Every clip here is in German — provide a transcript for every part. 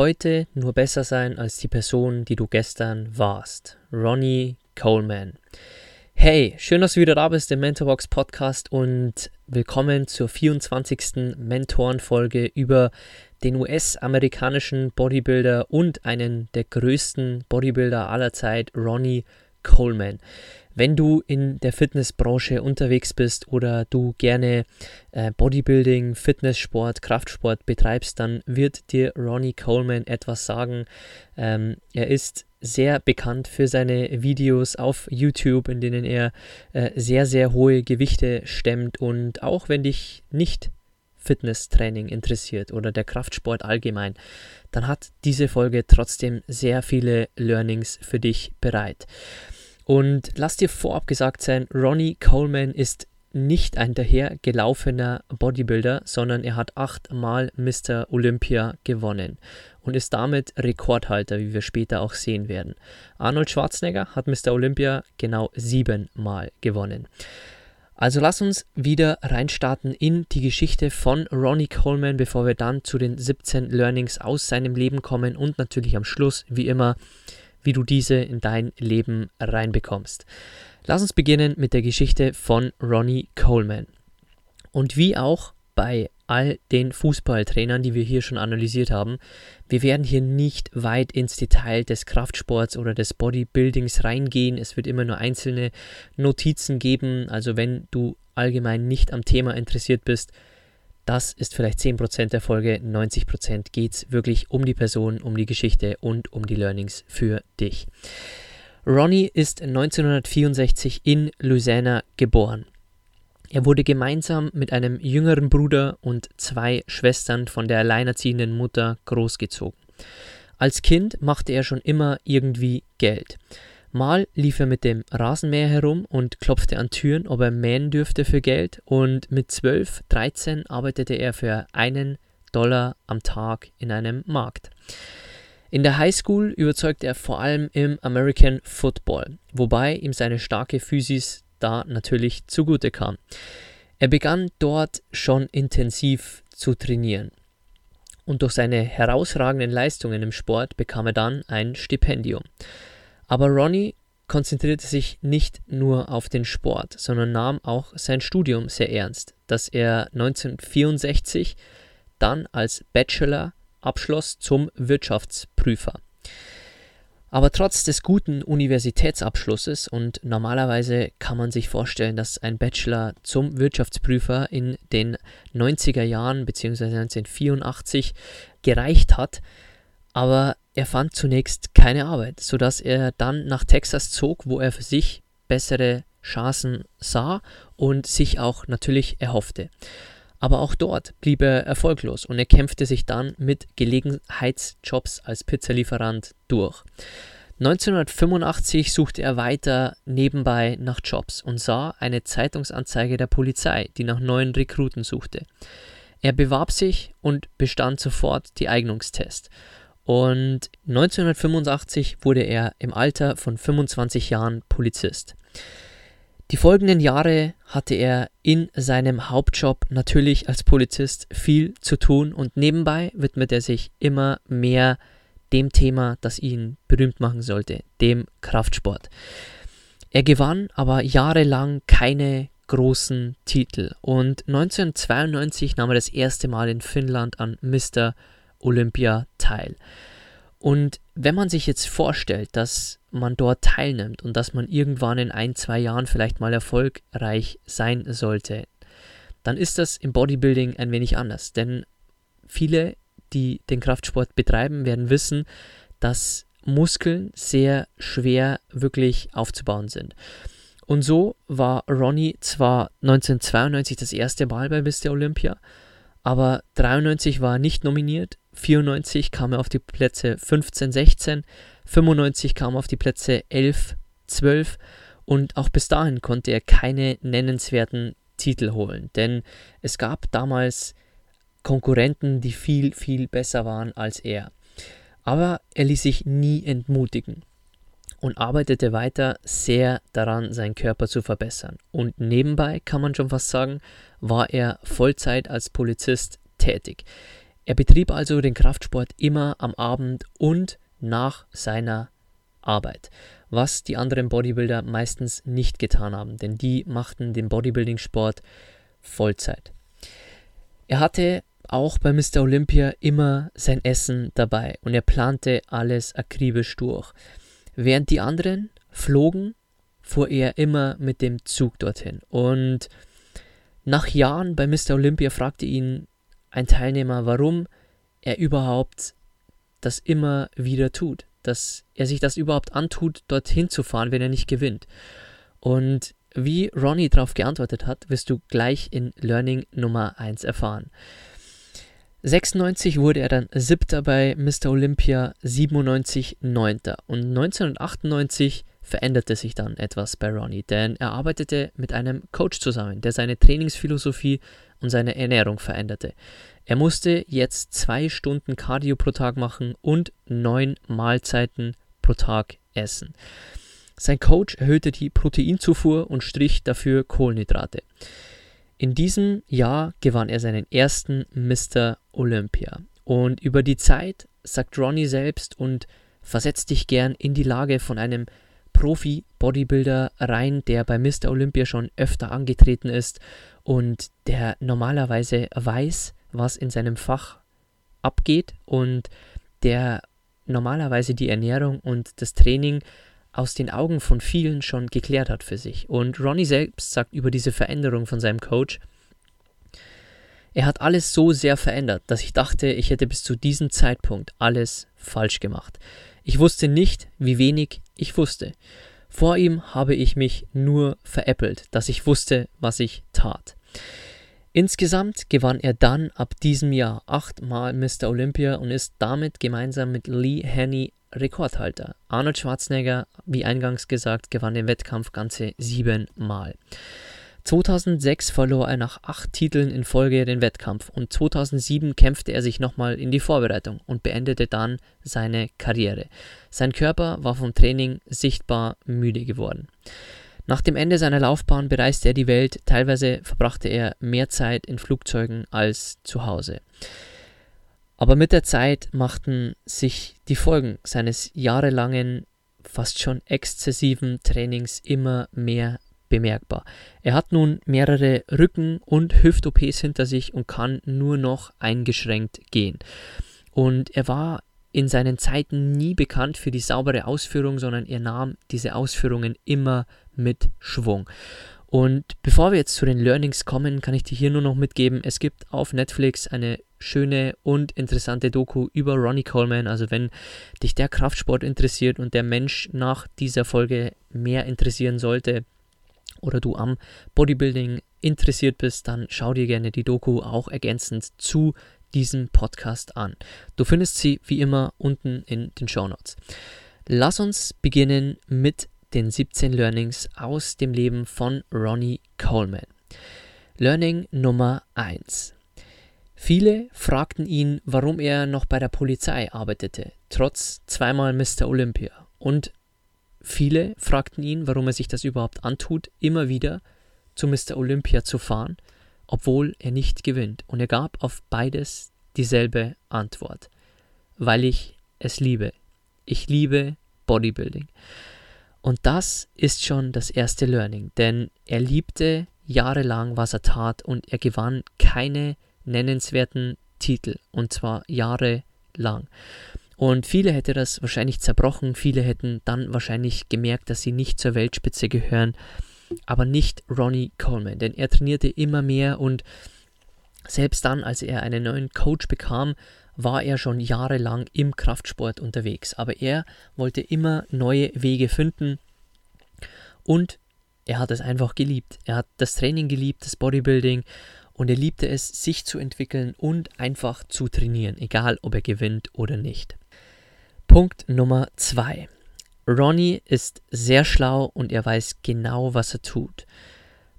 Heute nur besser sein als die Person, die du gestern warst. Ronnie Coleman. Hey, schön, dass du wieder da bist im Mentorbox Podcast und willkommen zur 24. Mentorenfolge über den US-amerikanischen Bodybuilder und einen der größten Bodybuilder aller Zeit, Ronnie Coleman. Wenn du in der Fitnessbranche unterwegs bist oder du gerne äh, Bodybuilding, Fitnesssport, Kraftsport betreibst, dann wird dir Ronnie Coleman etwas sagen. Ähm, er ist sehr bekannt für seine Videos auf YouTube, in denen er äh, sehr, sehr hohe Gewichte stemmt. Und auch wenn dich nicht Fitnesstraining interessiert oder der Kraftsport allgemein, dann hat diese Folge trotzdem sehr viele Learnings für dich bereit. Und lass dir vorab gesagt sein, Ronnie Coleman ist nicht ein dahergelaufener Bodybuilder, sondern er hat achtmal Mr. Olympia gewonnen und ist damit Rekordhalter, wie wir später auch sehen werden. Arnold Schwarzenegger hat Mr. Olympia genau siebenmal gewonnen. Also lass uns wieder reinstarten in die Geschichte von Ronnie Coleman, bevor wir dann zu den 17 Learnings aus seinem Leben kommen und natürlich am Schluss, wie immer, wie du diese in dein Leben reinbekommst. Lass uns beginnen mit der Geschichte von Ronnie Coleman. Und wie auch bei all den Fußballtrainern, die wir hier schon analysiert haben, wir werden hier nicht weit ins Detail des Kraftsports oder des Bodybuildings reingehen. Es wird immer nur einzelne Notizen geben. Also wenn du allgemein nicht am Thema interessiert bist, das ist vielleicht 10% der Folge, 90% geht es wirklich um die Person, um die Geschichte und um die Learnings für dich. Ronnie ist 1964 in Louisiana geboren. Er wurde gemeinsam mit einem jüngeren Bruder und zwei Schwestern von der alleinerziehenden Mutter großgezogen. Als Kind machte er schon immer irgendwie Geld. Mal lief er mit dem Rasenmäher herum und klopfte an Türen, ob er mähen dürfte für Geld. Und mit 12, 13 arbeitete er für einen Dollar am Tag in einem Markt. In der Highschool überzeugte er vor allem im American Football, wobei ihm seine starke Physis da natürlich zugute kam. Er begann dort schon intensiv zu trainieren. Und durch seine herausragenden Leistungen im Sport bekam er dann ein Stipendium. Aber Ronnie konzentrierte sich nicht nur auf den Sport, sondern nahm auch sein Studium sehr ernst, das er 1964 dann als Bachelor abschloss zum Wirtschaftsprüfer. Aber trotz des guten Universitätsabschlusses und normalerweise kann man sich vorstellen, dass ein Bachelor zum Wirtschaftsprüfer in den 90er Jahren bzw. 1984 gereicht hat, aber er fand zunächst keine Arbeit, sodass er dann nach Texas zog, wo er für sich bessere Chancen sah und sich auch natürlich erhoffte. Aber auch dort blieb er erfolglos und er kämpfte sich dann mit Gelegenheitsjobs als Pizzalieferant durch. 1985 suchte er weiter nebenbei nach Jobs und sah eine Zeitungsanzeige der Polizei, die nach neuen Rekruten suchte. Er bewarb sich und bestand sofort die Eignungstest. Und 1985 wurde er im Alter von 25 Jahren Polizist. Die folgenden Jahre hatte er in seinem Hauptjob natürlich als Polizist viel zu tun und nebenbei widmet er sich immer mehr dem Thema, das ihn berühmt machen sollte, dem Kraftsport. Er gewann aber jahrelang keine großen Titel und 1992 nahm er das erste Mal in Finnland an Mr. Olympia teil. Und wenn man sich jetzt vorstellt, dass man dort teilnimmt und dass man irgendwann in ein, zwei Jahren vielleicht mal erfolgreich sein sollte, dann ist das im Bodybuilding ein wenig anders. Denn viele, die den Kraftsport betreiben, werden wissen, dass Muskeln sehr schwer wirklich aufzubauen sind. Und so war Ronnie zwar 1992 das erste Mal bei Mr. Olympia, aber 93 war er nicht nominiert, 94 kam er auf die Plätze 15, 16, 95 kam er auf die Plätze 11, 12 und auch bis dahin konnte er keine nennenswerten Titel holen, denn es gab damals Konkurrenten, die viel, viel besser waren als er. Aber er ließ sich nie entmutigen und arbeitete weiter sehr daran, seinen Körper zu verbessern. Und nebenbei, kann man schon fast sagen, war er Vollzeit als Polizist tätig. Er betrieb also den Kraftsport immer am Abend und nach seiner Arbeit, was die anderen Bodybuilder meistens nicht getan haben, denn die machten den Bodybuilding-Sport Vollzeit. Er hatte auch bei Mr. Olympia immer sein Essen dabei und er plante alles akribisch durch. Während die anderen flogen, fuhr er immer mit dem Zug dorthin. Und nach Jahren bei Mr. Olympia fragte ihn ein Teilnehmer, warum er überhaupt das immer wieder tut, dass er sich das überhaupt antut, dorthin zu fahren, wenn er nicht gewinnt. Und wie Ronnie darauf geantwortet hat, wirst du gleich in Learning Nummer 1 erfahren. 96 wurde er dann siebter bei Mr. Olympia, 97 neunter. Und 1998 veränderte sich dann etwas bei Ronnie, denn er arbeitete mit einem Coach zusammen, der seine Trainingsphilosophie und seine Ernährung veränderte. Er musste jetzt zwei Stunden Cardio pro Tag machen und neun Mahlzeiten pro Tag essen. Sein Coach erhöhte die Proteinzufuhr und strich dafür Kohlenhydrate. In diesem Jahr gewann er seinen ersten Mr. Olympia. Und über die Zeit sagt Ronnie selbst und versetzt dich gern in die Lage von einem Profi-Bodybuilder rein, der bei Mr. Olympia schon öfter angetreten ist und der normalerweise weiß, was in seinem Fach abgeht und der normalerweise die Ernährung und das Training aus den Augen von vielen schon geklärt hat für sich. Und Ronnie selbst sagt über diese Veränderung von seinem Coach, er hat alles so sehr verändert, dass ich dachte, ich hätte bis zu diesem Zeitpunkt alles falsch gemacht. Ich wusste nicht, wie wenig ich wusste. Vor ihm habe ich mich nur veräppelt, dass ich wusste, was ich tat. Insgesamt gewann er dann ab diesem Jahr achtmal Mr. Olympia und ist damit gemeinsam mit Lee Haney Rekordhalter. Arnold Schwarzenegger, wie eingangs gesagt, gewann den Wettkampf ganze siebenmal. 2006 verlor er nach acht Titeln in Folge den Wettkampf und 2007 kämpfte er sich nochmal in die Vorbereitung und beendete dann seine Karriere. Sein Körper war vom Training sichtbar müde geworden. Nach dem Ende seiner Laufbahn bereiste er die Welt, teilweise verbrachte er mehr Zeit in Flugzeugen als zu Hause. Aber mit der Zeit machten sich die Folgen seines jahrelangen, fast schon exzessiven Trainings immer mehr bemerkbar. Er hat nun mehrere Rücken- und Hüft-OPs hinter sich und kann nur noch eingeschränkt gehen. Und er war in seinen Zeiten nie bekannt für die saubere Ausführung, sondern er nahm diese Ausführungen immer mit Schwung. Und bevor wir jetzt zu den Learnings kommen, kann ich dir hier nur noch mitgeben, es gibt auf Netflix eine schöne und interessante Doku über Ronnie Coleman. Also wenn dich der Kraftsport interessiert und der Mensch nach dieser Folge mehr interessieren sollte oder du am Bodybuilding interessiert bist, dann schau dir gerne die Doku auch ergänzend zu diesem Podcast an. Du findest sie wie immer unten in den Show Notes. Lass uns beginnen mit den 17 Learnings aus dem Leben von Ronnie Coleman. Learning Nummer 1. Viele fragten ihn, warum er noch bei der Polizei arbeitete, trotz zweimal Mr. Olympia. Und viele fragten ihn, warum er sich das überhaupt antut, immer wieder zu Mr. Olympia zu fahren, obwohl er nicht gewinnt. Und er gab auf beides dieselbe Antwort. Weil ich es liebe. Ich liebe Bodybuilding. Und das ist schon das erste Learning, denn er liebte jahrelang, was er tat und er gewann keine nennenswerten Titel und zwar jahrelang. Und viele hätte das wahrscheinlich zerbrochen, viele hätten dann wahrscheinlich gemerkt, dass sie nicht zur Weltspitze gehören. aber nicht Ronnie Coleman, denn er trainierte immer mehr und selbst dann, als er einen neuen Coach bekam, war er schon jahrelang im Kraftsport unterwegs. Aber er wollte immer neue Wege finden und er hat es einfach geliebt. Er hat das Training geliebt, das Bodybuilding und er liebte es, sich zu entwickeln und einfach zu trainieren, egal ob er gewinnt oder nicht. Punkt Nummer zwei. Ronnie ist sehr schlau und er weiß genau, was er tut.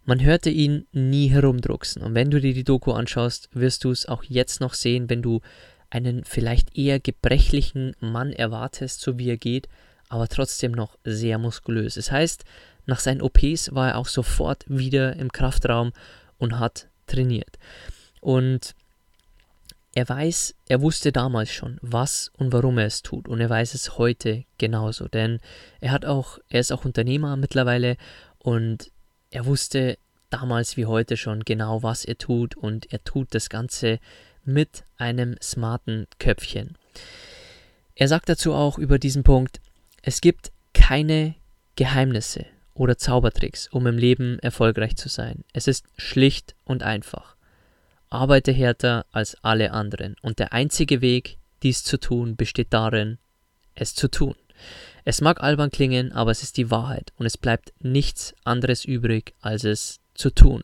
Man hörte ihn nie herumdrucksen und wenn du dir die Doku anschaust, wirst du es auch jetzt noch sehen, wenn du einen vielleicht eher gebrechlichen Mann erwartest, so wie er geht, aber trotzdem noch sehr muskulös. Das heißt, nach seinen OPs war er auch sofort wieder im Kraftraum und hat trainiert. Und er weiß, er wusste damals schon, was und warum er es tut und er weiß es heute genauso, denn er hat auch, er ist auch Unternehmer mittlerweile und er wusste damals wie heute schon genau, was er tut und er tut das Ganze mit einem smarten Köpfchen. Er sagt dazu auch über diesen Punkt, es gibt keine Geheimnisse oder Zaubertricks, um im Leben erfolgreich zu sein. Es ist schlicht und einfach. Arbeite härter als alle anderen und der einzige Weg, dies zu tun, besteht darin, es zu tun. Es mag albern klingen, aber es ist die Wahrheit und es bleibt nichts anderes übrig, als es zu tun.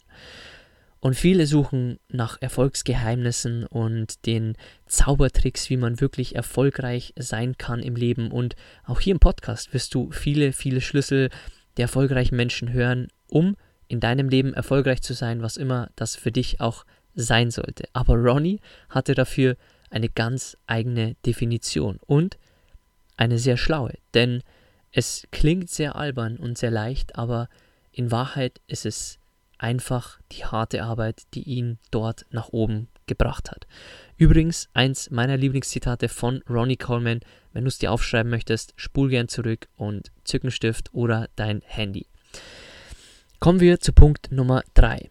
Und viele suchen nach Erfolgsgeheimnissen und den Zaubertricks, wie man wirklich erfolgreich sein kann im Leben. Und auch hier im Podcast wirst du viele, viele Schlüssel der erfolgreichen Menschen hören, um in deinem Leben erfolgreich zu sein, was immer das für dich auch sein sollte. Aber Ronnie hatte dafür eine ganz eigene Definition und eine sehr schlaue, denn es klingt sehr albern und sehr leicht, aber in Wahrheit ist es einfach die harte Arbeit, die ihn dort nach oben gebracht hat. Übrigens, eins meiner Lieblingszitate von Ronnie Coleman, wenn du es dir aufschreiben möchtest, spul gern zurück und zück einen Stift oder dein Handy. Kommen wir zu Punkt Nummer 3.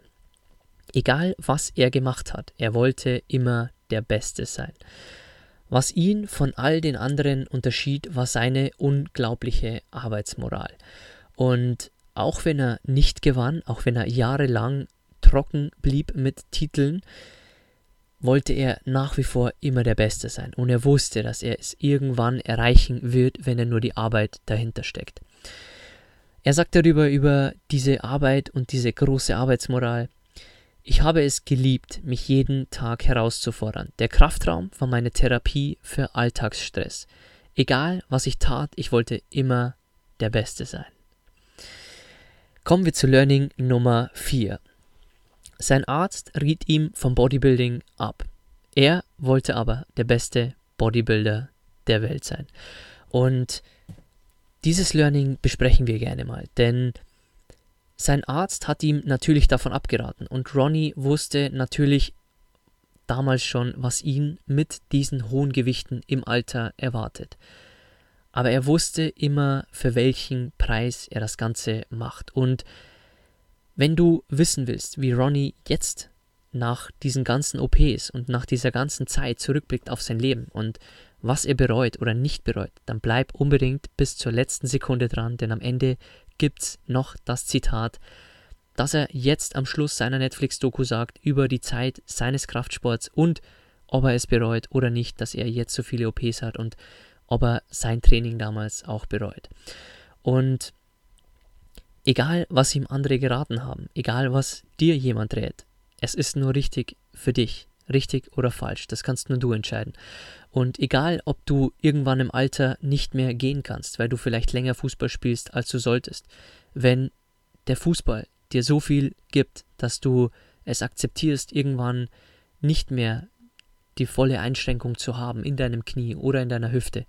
Egal was er gemacht hat, er wollte immer der Beste sein. Was ihn von all den anderen unterschied, war seine unglaubliche Arbeitsmoral. Und auch wenn er nicht gewann, auch wenn er jahrelang trocken blieb mit Titeln, wollte er nach wie vor immer der Beste sein. Und er wusste, dass er es irgendwann erreichen wird, wenn er nur die Arbeit dahinter steckt. Er sagt darüber über diese Arbeit und diese große Arbeitsmoral. Ich habe es geliebt, mich jeden Tag herauszufordern. Der Kraftraum war meine Therapie für Alltagsstress. Egal, was ich tat, ich wollte immer der Beste sein. Kommen wir zu Learning Nummer 4. Sein Arzt riet ihm vom Bodybuilding ab. Er wollte aber der beste Bodybuilder der Welt sein. Und dieses Learning besprechen wir gerne mal, denn sein Arzt hat ihm natürlich davon abgeraten und Ronnie wusste natürlich damals schon, was ihn mit diesen hohen Gewichten im Alter erwartet aber er wusste immer, für welchen Preis er das Ganze macht. Und wenn du wissen willst, wie Ronnie jetzt nach diesen ganzen OPs und nach dieser ganzen Zeit zurückblickt auf sein Leben und was er bereut oder nicht bereut, dann bleib unbedingt bis zur letzten Sekunde dran, denn am Ende gibt's noch das Zitat, dass er jetzt am Schluss seiner Netflix-Doku sagt über die Zeit seines Kraftsports und ob er es bereut oder nicht, dass er jetzt so viele OPs hat und ob er sein Training damals auch bereut. Und egal, was ihm andere geraten haben, egal, was dir jemand rät, es ist nur richtig für dich. Richtig oder falsch, das kannst nur du entscheiden. Und egal, ob du irgendwann im Alter nicht mehr gehen kannst, weil du vielleicht länger Fußball spielst, als du solltest, wenn der Fußball dir so viel gibt, dass du es akzeptierst, irgendwann nicht mehr die volle Einschränkung zu haben in deinem Knie oder in deiner Hüfte,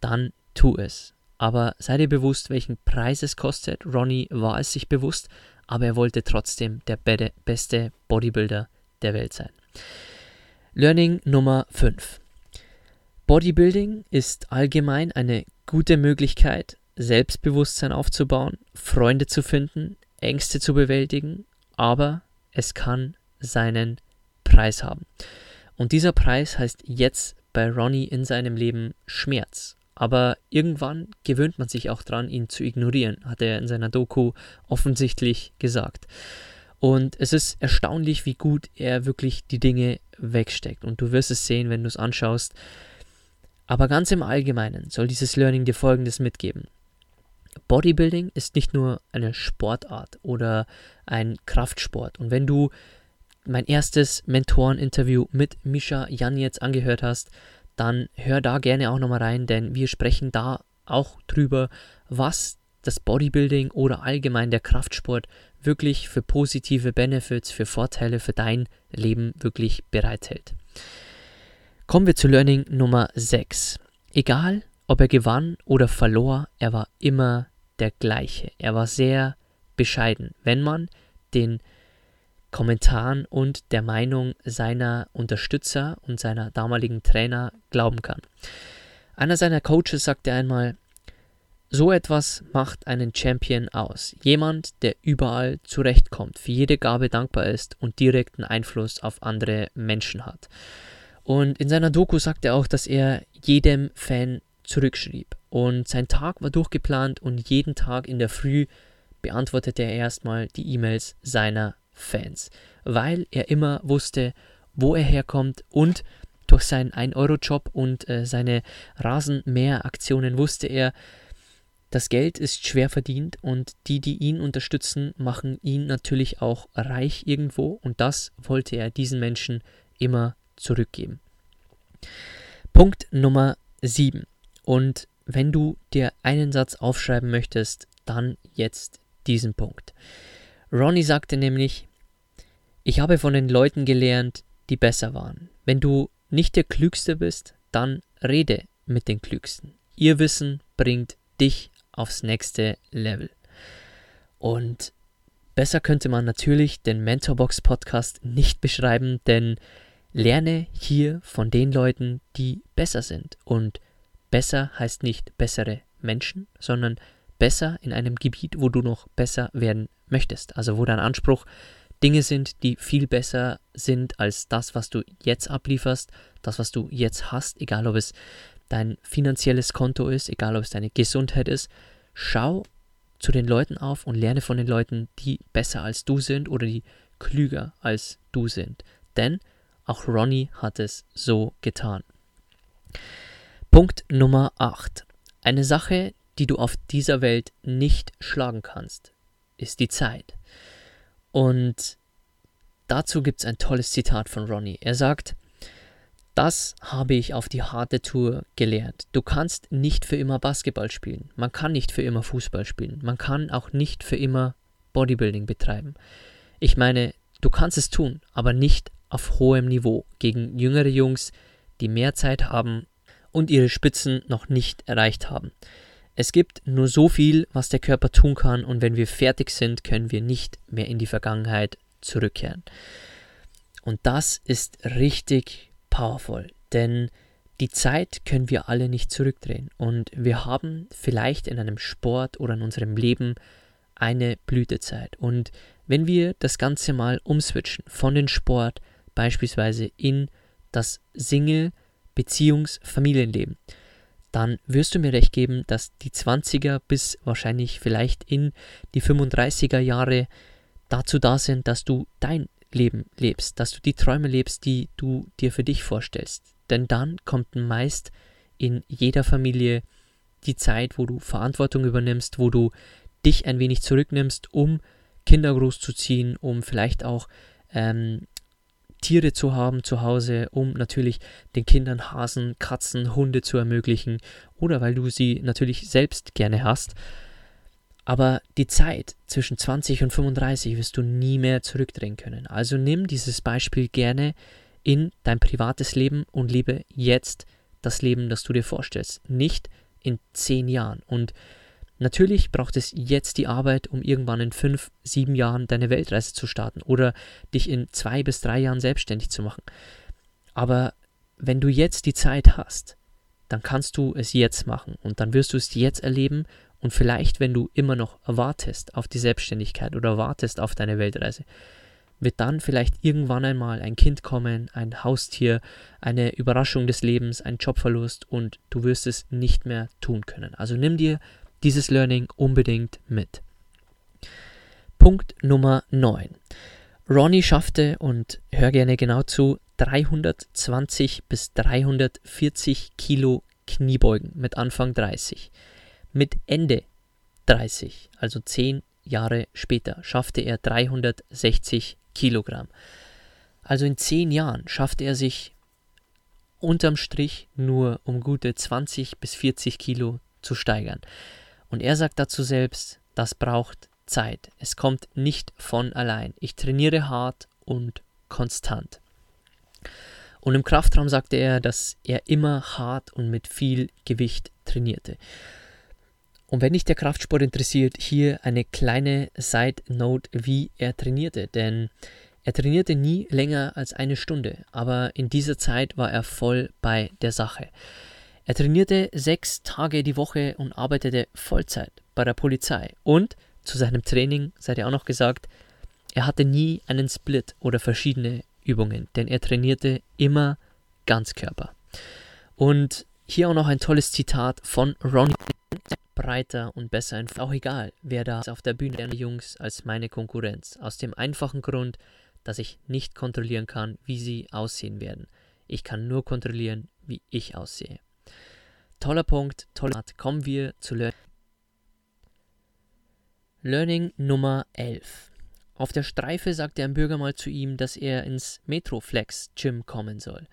dann tu es. Aber sei dir bewusst, welchen Preis es kostet. Ronnie war es sich bewusst, aber er wollte trotzdem der beste Bodybuilder der Welt sein. Learning Nummer 5. Bodybuilding ist allgemein eine gute Möglichkeit, Selbstbewusstsein aufzubauen, Freunde zu finden, Ängste zu bewältigen, aber es kann seinen Preis haben. Und dieser Preis heißt jetzt bei Ronnie in seinem Leben Schmerz. Aber irgendwann gewöhnt man sich auch dran, ihn zu ignorieren, hat er in seiner Doku offensichtlich gesagt. Und es ist erstaunlich, wie gut er wirklich die Dinge wegsteckt. Und du wirst es sehen, wenn du es anschaust. Aber ganz im Allgemeinen soll dieses Learning dir Folgendes mitgeben. Bodybuilding ist nicht nur eine Sportart oder ein Kraftsport. Und wenn du mein erstes Mentoreninterview mit Misha Jan jetzt angehört hast, dann hör da gerne auch nochmal rein, denn wir sprechen da auch drüber, was das Bodybuilding oder allgemein der Kraftsport wirklich für positive Benefits, für Vorteile für dein Leben wirklich bereithält. Kommen wir zu Learning Nummer 6. Egal, ob er gewann oder verlor, er war immer der gleiche. Er war sehr bescheiden, wenn man den Kommentaren und der Meinung seiner Unterstützer und seiner damaligen Trainer glauben kann. Einer seiner Coaches sagte einmal, so etwas macht einen Champion aus. Jemand, der überall zurechtkommt, für jede Gabe dankbar ist und direkten Einfluss auf andere Menschen hat. Und in seiner Doku sagt er auch, dass er jedem Fan zurückschrieb. Und sein Tag war durchgeplant und jeden Tag in der Früh beantwortete er erstmal die E-Mails seiner Fans, weil er immer wusste, wo er herkommt und durch seinen 1-Euro-Job und äh, seine Rasenmäher-Aktionen wusste er, das Geld ist schwer verdient und die, die ihn unterstützen, machen ihn natürlich auch reich irgendwo und das wollte er diesen Menschen immer zurückgeben. Punkt Nummer 7. Und wenn du dir einen Satz aufschreiben möchtest, dann jetzt diesen Punkt. Ronnie sagte nämlich, ich habe von den Leuten gelernt, die besser waren. Wenn du nicht der Klügste bist, dann rede mit den Klügsten. Ihr Wissen bringt dich aufs nächste Level. Und besser könnte man natürlich den Mentorbox Podcast nicht beschreiben, denn lerne hier von den Leuten, die besser sind. Und besser heißt nicht bessere Menschen, sondern besser in einem Gebiet, wo du noch besser werden möchtest. Also wo dein Anspruch Dinge sind, die viel besser sind als das, was du jetzt ablieferst, das, was du jetzt hast, egal ob es dein finanzielles Konto ist, egal ob es deine Gesundheit ist, schau zu den Leuten auf und lerne von den Leuten, die besser als du sind oder die klüger als du sind. Denn auch Ronnie hat es so getan. Punkt Nummer 8. Eine Sache, die du auf dieser Welt nicht schlagen kannst, ist die Zeit. Und dazu gibt es ein tolles Zitat von Ronnie. Er sagt, das habe ich auf die harte Tour gelernt. Du kannst nicht für immer Basketball spielen. Man kann nicht für immer Fußball spielen. Man kann auch nicht für immer Bodybuilding betreiben. Ich meine, du kannst es tun, aber nicht auf hohem Niveau gegen jüngere Jungs, die mehr Zeit haben und ihre Spitzen noch nicht erreicht haben. Es gibt nur so viel, was der Körper tun kann und wenn wir fertig sind, können wir nicht mehr in die Vergangenheit zurückkehren. Und das ist richtig powerful, denn die Zeit können wir alle nicht zurückdrehen und wir haben vielleicht in einem Sport oder in unserem Leben eine Blütezeit. Und wenn wir das Ganze mal umswitchen von den Sport beispielsweise in das Single- Beziehungs-, Familienleben, dann wirst du mir recht geben, dass die 20er bis wahrscheinlich vielleicht in die 35er Jahre dazu da sind, dass du dein Leben lebst, dass du die Träume lebst, die du dir für dich vorstellst. Denn dann kommt meist in jeder Familie die Zeit, wo du Verantwortung übernimmst, wo du dich ein wenig zurücknimmst, um Kinder großzuziehen, um vielleicht auch ähm, Tiere zu haben zu Hause, um natürlich den Kindern Hasen, Katzen, Hunde zu ermöglichen oder weil du sie natürlich selbst gerne hast. Aber die Zeit zwischen 20 und 35 wirst du nie mehr zurückdrehen können. Also nimm dieses Beispiel gerne in dein privates Leben und lebe jetzt das Leben, das du dir vorstellst. Nicht in zehn Jahren. Und natürlich braucht es jetzt die Arbeit, um irgendwann in fünf, sieben Jahren deine Weltreise zu starten oder dich in zwei bis drei Jahren selbstständig zu machen. Aber wenn du jetzt die Zeit hast, dann kannst du es jetzt machen und dann wirst du es jetzt erleben und vielleicht, wenn du immer noch wartest auf die Selbstständigkeit oder wartest auf deine Weltreise, wird dann vielleicht irgendwann einmal ein Kind kommen, ein Haustier, eine Überraschung des Lebens, ein Jobverlust und du wirst es nicht mehr tun können. Also nimm dir dieses Learning unbedingt mit. Punkt Nummer 9. Ronnie schaffte, und hör gerne genau zu, 320 bis 340 Kilo Kniebeugen mit Anfang 30. Mit Ende 30, also 10 Jahre später, schaffte er 360 Kilogramm. Also in 10 Jahren schaffte er sich unterm Strich nur um gute 20 bis 40 Kilo zu steigern. Und er sagt dazu selbst, das braucht Zeit. Es kommt nicht von allein. Ich trainiere hart und konstant. Und im Kraftraum sagte er, dass er immer hart und mit viel Gewicht trainierte. Und wenn dich der Kraftsport interessiert, hier eine kleine Side Note, wie er trainierte. Denn er trainierte nie länger als eine Stunde, aber in dieser Zeit war er voll bei der Sache. Er trainierte sechs Tage die Woche und arbeitete Vollzeit bei der Polizei. Und zu seinem Training seid ihr auch noch gesagt, er hatte nie einen Split oder verschiedene Übungen, denn er trainierte immer Ganzkörper. Und hier auch noch ein tolles Zitat von Ronnie. Breiter und besser, auch egal, wer da auf der Bühne der Jungs als meine Konkurrenz. Aus dem einfachen Grund, dass ich nicht kontrollieren kann, wie sie aussehen werden. Ich kann nur kontrollieren, wie ich aussehe. Toller Punkt, toller Art. Kommen wir zu Learning. Learning Nummer 11. Auf der Streife sagte ein Bürger mal zu ihm, dass er ins Metroflex Gym kommen soll.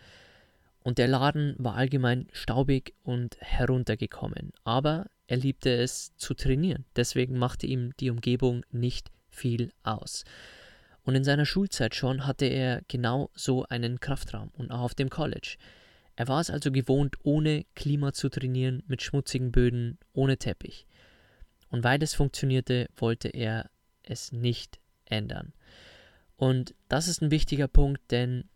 Und der Laden war allgemein staubig und heruntergekommen. Aber er liebte es zu trainieren. Deswegen machte ihm die Umgebung nicht viel aus. Und in seiner Schulzeit schon hatte er genau so einen Kraftraum und auch auf dem College. Er war es also gewohnt, ohne Klima zu trainieren, mit schmutzigen Böden, ohne Teppich. Und weil es funktionierte, wollte er es nicht ändern. Und das ist ein wichtiger Punkt, denn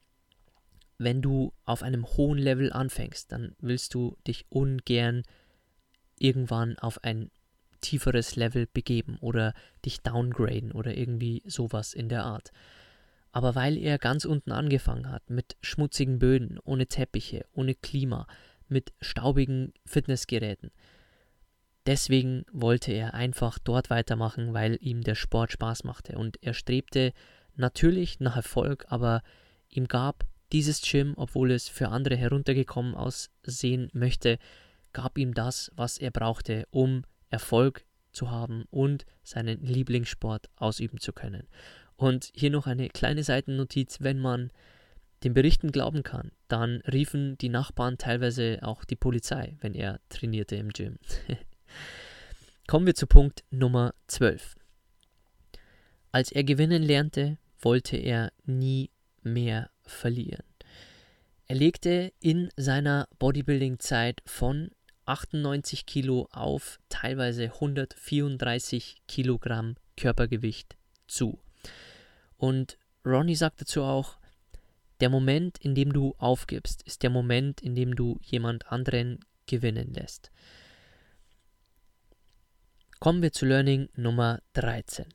wenn du auf einem hohen Level anfängst, dann willst du dich ungern irgendwann auf ein tieferes Level begeben oder dich downgraden oder irgendwie sowas in der Art. Aber weil er ganz unten angefangen hat, mit schmutzigen Böden, ohne Teppiche, ohne Klima, mit staubigen Fitnessgeräten, deswegen wollte er einfach dort weitermachen, weil ihm der Sport Spaß machte. Und er strebte natürlich nach Erfolg, aber ihm gab dieses Gym, obwohl es für andere heruntergekommen aussehen möchte, gab ihm das, was er brauchte, um Erfolg zu haben und seinen Lieblingssport ausüben zu können. Und hier noch eine kleine Seitennotiz, wenn man den Berichten glauben kann, dann riefen die Nachbarn teilweise auch die Polizei, wenn er trainierte im Gym. Kommen wir zu Punkt Nummer 12. Als er gewinnen lernte, wollte er nie mehr verlieren. Er legte in seiner Bodybuilding-Zeit von 98 Kilo auf teilweise 134 Kilogramm Körpergewicht zu. Und Ronnie sagt dazu auch, der Moment, in dem du aufgibst, ist der Moment, in dem du jemand anderen gewinnen lässt. Kommen wir zu Learning Nummer 13.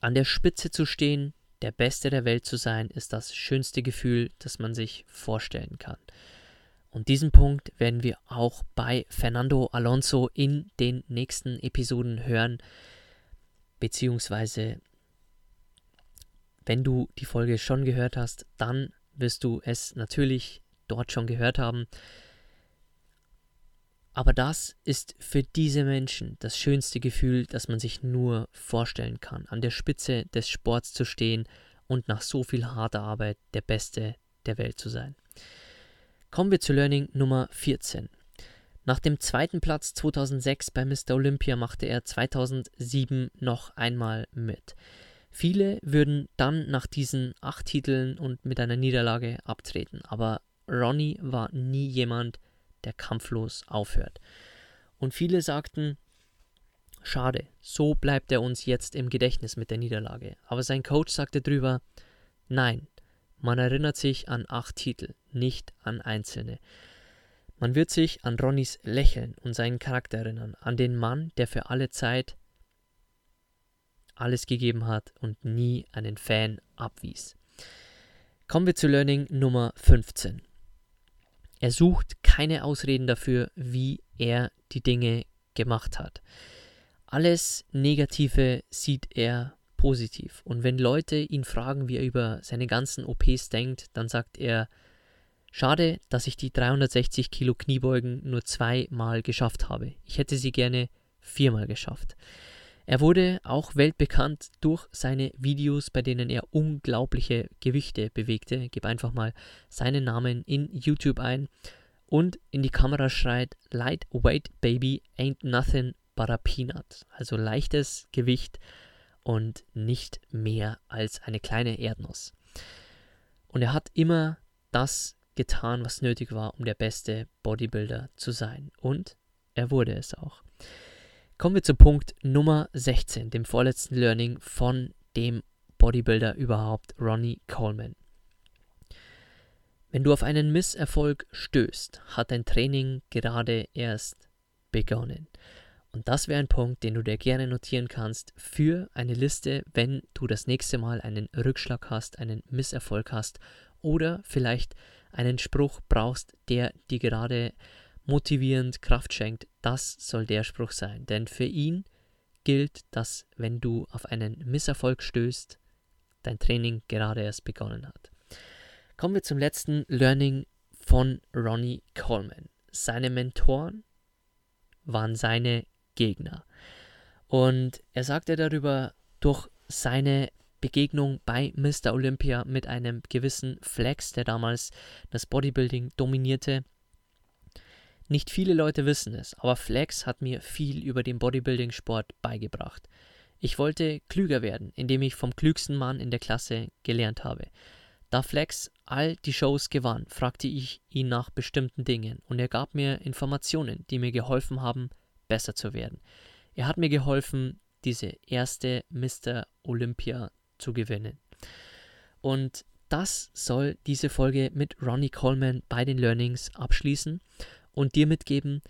An der Spitze zu stehen, der Beste der Welt zu sein, ist das schönste Gefühl, das man sich vorstellen kann. Und diesen Punkt werden wir auch bei Fernando Alonso in den nächsten Episoden hören, beziehungsweise wenn du die Folge schon gehört hast, dann wirst du es natürlich dort schon gehört haben. Aber das ist für diese Menschen das schönste Gefühl, das man sich nur vorstellen kann, an der Spitze des Sports zu stehen und nach so viel harter Arbeit der Beste der Welt zu sein. Kommen wir zu Learning Nummer 14. Nach dem zweiten Platz 2006 bei Mr. Olympia machte er 2007 noch einmal mit. Viele würden dann nach diesen acht Titeln und mit einer Niederlage abtreten, aber Ronnie war nie jemand, der kampflos aufhört. Und viele sagten, schade, so bleibt er uns jetzt im Gedächtnis mit der Niederlage. Aber sein Coach sagte drüber, nein, man erinnert sich an acht Titel, nicht an einzelne. Man wird sich an Ronnys Lächeln und seinen Charakter erinnern, an den Mann, der für alle Zeit alles gegeben hat und nie einen Fan abwies. Kommen wir zu Learning Nummer 15. Er sucht keine Ausreden dafür, wie er die Dinge gemacht hat. Alles Negative sieht er positiv. Und wenn Leute ihn fragen, wie er über seine ganzen OPs denkt, dann sagt er, schade, dass ich die 360 Kilo Kniebeugen nur zweimal geschafft habe. Ich hätte sie gerne viermal geschafft. Er wurde auch weltbekannt durch seine Videos, bei denen er unglaubliche Gewichte bewegte. Gib einfach mal seinen Namen in YouTube ein und in die Kamera schreit: Lightweight Baby ain't nothing but a peanut. Also leichtes Gewicht und nicht mehr als eine kleine Erdnuss. Und er hat immer das getan, was nötig war, um der beste Bodybuilder zu sein. Und er wurde es auch. Kommen wir zu Punkt Nummer 16, dem vorletzten Learning von dem Bodybuilder überhaupt, Ronnie Coleman. Wenn du auf einen Misserfolg stößt, hat dein Training gerade erst begonnen. Und das wäre ein Punkt, den du dir gerne notieren kannst für eine Liste, wenn du das nächste Mal einen Rückschlag hast, einen Misserfolg hast oder vielleicht einen Spruch brauchst, der dir gerade motivierend Kraft schenkt, das soll der Spruch sein. Denn für ihn gilt, dass wenn du auf einen Misserfolg stößt, dein Training gerade erst begonnen hat. Kommen wir zum letzten Learning von Ronnie Coleman. Seine Mentoren waren seine Gegner. Und er sagte darüber, durch seine Begegnung bei Mr. Olympia mit einem gewissen Flex, der damals das Bodybuilding dominierte, nicht viele Leute wissen es, aber Flex hat mir viel über den Bodybuilding-Sport beigebracht. Ich wollte klüger werden, indem ich vom klügsten Mann in der Klasse gelernt habe. Da Flex all die Shows gewann, fragte ich ihn nach bestimmten Dingen und er gab mir Informationen, die mir geholfen haben, besser zu werden. Er hat mir geholfen, diese erste Mr. Olympia zu gewinnen. Und das soll diese Folge mit Ronnie Coleman bei den Learnings abschließen und dir mitgeben,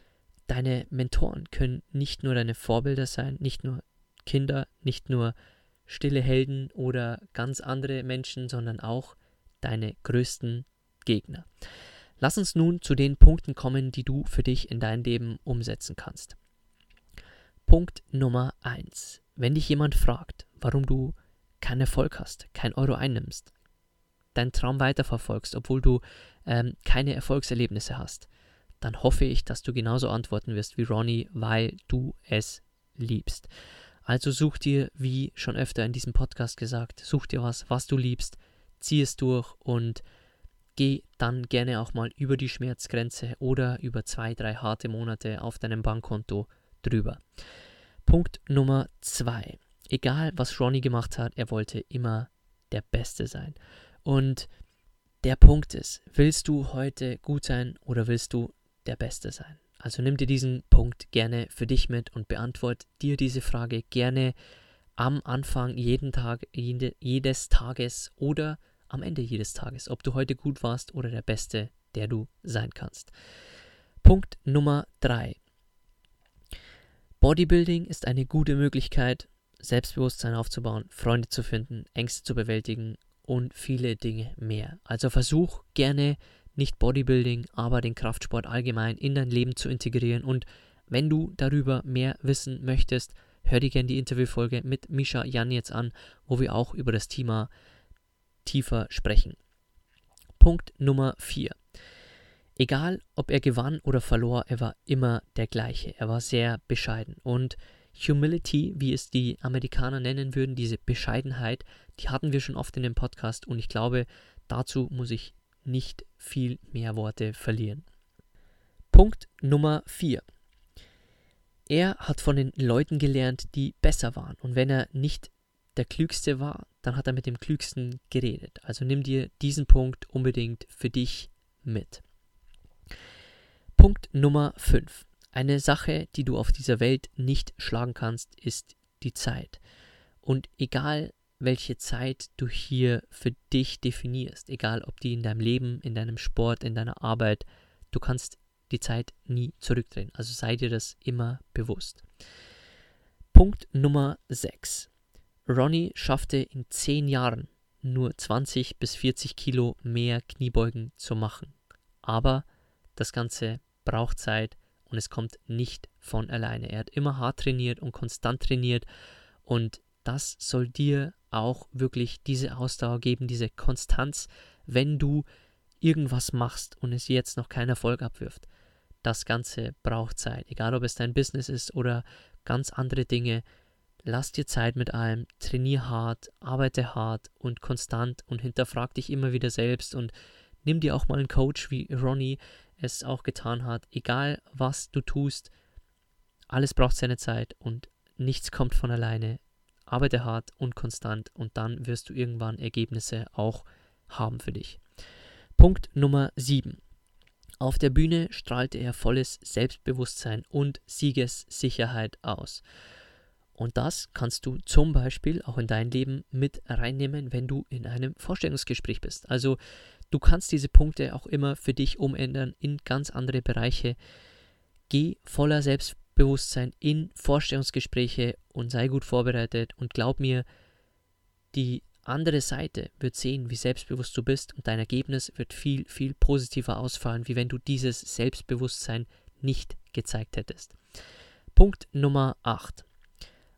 deine Mentoren können nicht nur deine Vorbilder sein, nicht nur Kinder, nicht nur stille Helden oder ganz andere Menschen, sondern auch deine größten Gegner. Lass uns nun zu den Punkten kommen, die du für dich in dein Leben umsetzen kannst. Punkt Nummer 1. Wenn dich jemand fragt, warum du keinen Erfolg hast, kein Euro einnimmst, deinen Traum weiterverfolgst, obwohl du ähm, keine Erfolgserlebnisse hast, dann hoffe ich, dass du genauso antworten wirst wie Ronnie, weil du es liebst. Also such dir, wie schon öfter in diesem Podcast gesagt, such dir was, was du liebst, zieh es durch und geh dann gerne auch mal über die Schmerzgrenze oder über zwei, drei harte Monate auf deinem Bankkonto drüber. Punkt Nummer zwei. Egal, was Ronnie gemacht hat, er wollte immer der Beste sein. Und der Punkt ist, willst du heute gut sein oder willst du der Beste sein? Also nimm dir diesen Punkt gerne für dich mit und beantwort dir diese Frage gerne am Anfang jeden Tag, jede, jedes Tages oder am Ende jedes Tages, ob du heute gut warst oder der Beste, der du sein kannst. Punkt Nummer 3. Bodybuilding ist eine gute Möglichkeit, Selbstbewusstsein aufzubauen, Freunde zu finden, Ängste zu bewältigen und viele Dinge mehr. Also versuch gerne nicht Bodybuilding, aber den Kraftsport allgemein in dein Leben zu integrieren. Und wenn du darüber mehr wissen möchtest, hör dir gerne die Interviewfolge mit Misha Jan jetzt an, wo wir auch über das Thema tiefer sprechen. Punkt Nummer 4. Egal, ob er gewann oder verlor, er war immer der gleiche. Er war sehr bescheiden. Und Humility, wie es die Amerikaner nennen würden, diese Bescheidenheit, die hatten wir schon oft in dem Podcast und ich glaube, dazu muss ich nicht viel mehr Worte verlieren. Punkt Nummer 4. Er hat von den Leuten gelernt, die besser waren. Und wenn er nicht der Klügste war, dann hat er mit dem Klügsten geredet. Also nimm dir diesen Punkt unbedingt für dich mit. Punkt Nummer 5. Eine Sache, die du auf dieser Welt nicht schlagen kannst, ist die Zeit. Und egal welche Zeit du hier für dich definierst, egal ob die in deinem Leben, in deinem Sport, in deiner Arbeit, du kannst die Zeit nie zurückdrehen. Also sei dir das immer bewusst. Punkt Nummer 6. Ronnie schaffte in 10 Jahren nur 20 bis 40 Kilo mehr Kniebeugen zu machen. Aber das Ganze braucht Zeit und es kommt nicht von alleine. Er hat immer hart trainiert und konstant trainiert und das soll dir auch wirklich diese Ausdauer geben, diese Konstanz, wenn du irgendwas machst und es jetzt noch keinen Erfolg abwirft. Das Ganze braucht Zeit, egal ob es dein Business ist oder ganz andere Dinge. Lass dir Zeit mit allem, trainier hart, arbeite hart und konstant und hinterfrag dich immer wieder selbst und nimm dir auch mal einen Coach wie Ronnie es auch getan hat. Egal was du tust, alles braucht seine Zeit und nichts kommt von alleine. Arbeite hart und konstant und dann wirst du irgendwann Ergebnisse auch haben für dich. Punkt Nummer 7. Auf der Bühne strahlte er volles Selbstbewusstsein und Siegessicherheit aus. Und das kannst du zum Beispiel auch in dein Leben mit reinnehmen, wenn du in einem Vorstellungsgespräch bist. Also du kannst diese Punkte auch immer für dich umändern in ganz andere Bereiche. Geh voller Selbstbewusstsein in Vorstellungsgespräche und sei gut vorbereitet und glaub mir, die andere Seite wird sehen, wie selbstbewusst du bist und dein Ergebnis wird viel, viel positiver ausfallen, wie wenn du dieses Selbstbewusstsein nicht gezeigt hättest. Punkt Nummer 8.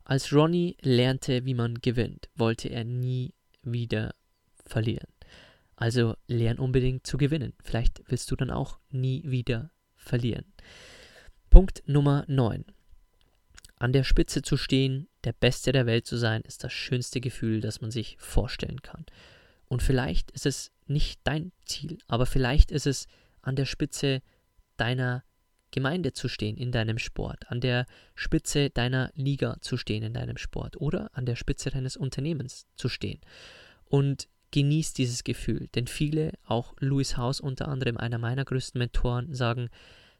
Als Ronnie lernte, wie man gewinnt, wollte er nie wieder verlieren. Also lern unbedingt zu gewinnen. Vielleicht willst du dann auch nie wieder verlieren. Punkt Nummer 9. An der Spitze zu stehen, der Beste der Welt zu sein, ist das schönste Gefühl, das man sich vorstellen kann. Und vielleicht ist es nicht dein Ziel, aber vielleicht ist es an der Spitze deiner Gemeinde zu stehen in deinem Sport, an der Spitze deiner Liga zu stehen in deinem Sport oder an der Spitze deines Unternehmens zu stehen. Und genieß dieses Gefühl, denn viele, auch Louis House unter anderem, einer meiner größten Mentoren, sagen,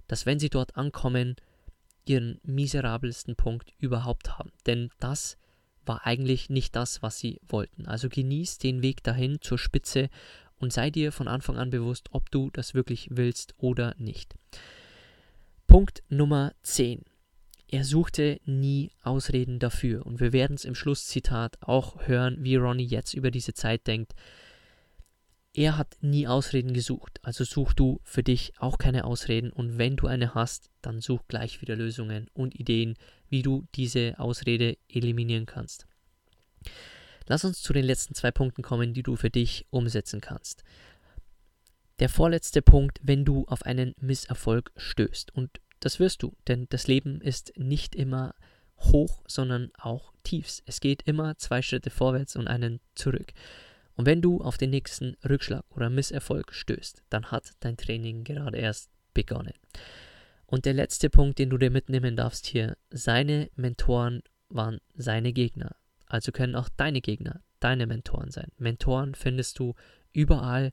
dass wenn sie dort ankommen, ihren miserabelsten Punkt überhaupt haben. Denn das war eigentlich nicht das, was sie wollten. Also genieß den Weg dahin zur Spitze und sei dir von Anfang an bewusst, ob du das wirklich willst oder nicht. Punkt Nummer 10. Er suchte nie Ausreden dafür. Und wir werden es im Schlusszitat auch hören, wie Ronnie jetzt über diese Zeit denkt. Er hat nie Ausreden gesucht. Also such du für dich auch keine Ausreden. Und wenn du eine hast, dann such gleich wieder Lösungen und Ideen, wie du diese Ausrede eliminieren kannst. Lass uns zu den letzten zwei Punkten kommen, die du für dich umsetzen kannst. Der vorletzte Punkt, wenn du auf einen Misserfolg stößt. Und das wirst du, denn das Leben ist nicht immer hoch, sondern auch tiefs. Es geht immer zwei Schritte vorwärts und einen zurück. Und wenn du auf den nächsten Rückschlag oder Misserfolg stößt, dann hat dein Training gerade erst begonnen. Und der letzte Punkt, den du dir mitnehmen darfst hier, seine Mentoren waren seine Gegner. Also können auch deine Gegner deine Mentoren sein. Mentoren findest du überall,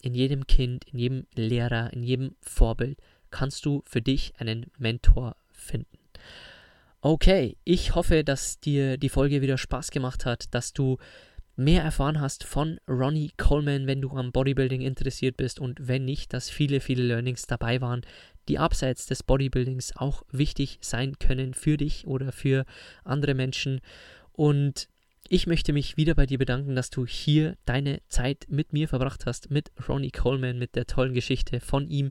in jedem Kind, in jedem Lehrer, in jedem Vorbild kannst du für dich einen Mentor finden. Okay, ich hoffe, dass dir die Folge wieder Spaß gemacht hat, dass du mehr erfahren hast von Ronnie Coleman, wenn du am Bodybuilding interessiert bist und wenn nicht, dass viele, viele Learnings dabei waren, die abseits des Bodybuildings auch wichtig sein können für dich oder für andere Menschen. Und ich möchte mich wieder bei dir bedanken, dass du hier deine Zeit mit mir verbracht hast, mit Ronnie Coleman, mit der tollen Geschichte von ihm.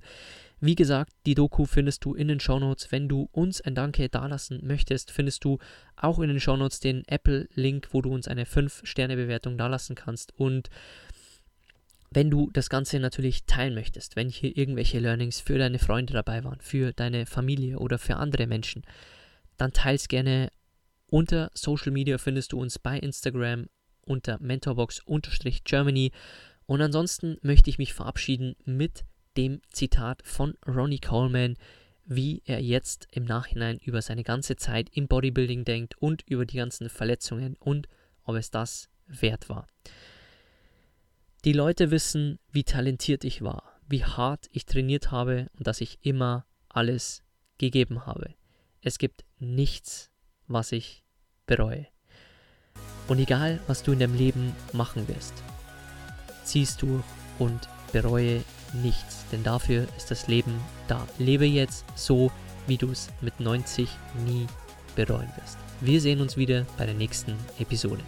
Wie gesagt, die Doku findest du in den Shownotes. Wenn du uns ein Danke dalassen möchtest, findest du auch in den Shownotes den Apple-Link, wo du uns eine 5-Sterne-Bewertung dalassen kannst. Und wenn du das Ganze natürlich teilen möchtest, wenn hier irgendwelche Learnings für deine Freunde dabei waren, für deine Familie oder für andere Menschen, dann teils gerne unter Social Media findest du uns bei Instagram unter mentorbox-germany. Und ansonsten möchte ich mich verabschieden mit dem Zitat von Ronnie Coleman, wie er jetzt im Nachhinein über seine ganze Zeit im Bodybuilding denkt und über die ganzen Verletzungen und ob es das wert war. Die Leute wissen, wie talentiert ich war, wie hart ich trainiert habe und dass ich immer alles gegeben habe. Es gibt nichts, was ich bereue. Und egal, was du in deinem Leben machen wirst, ziehst durch und bereue nichts, denn dafür ist das Leben da. Lebe jetzt so, wie du es mit 90 nie bereuen wirst. Wir sehen uns wieder bei der nächsten Episode.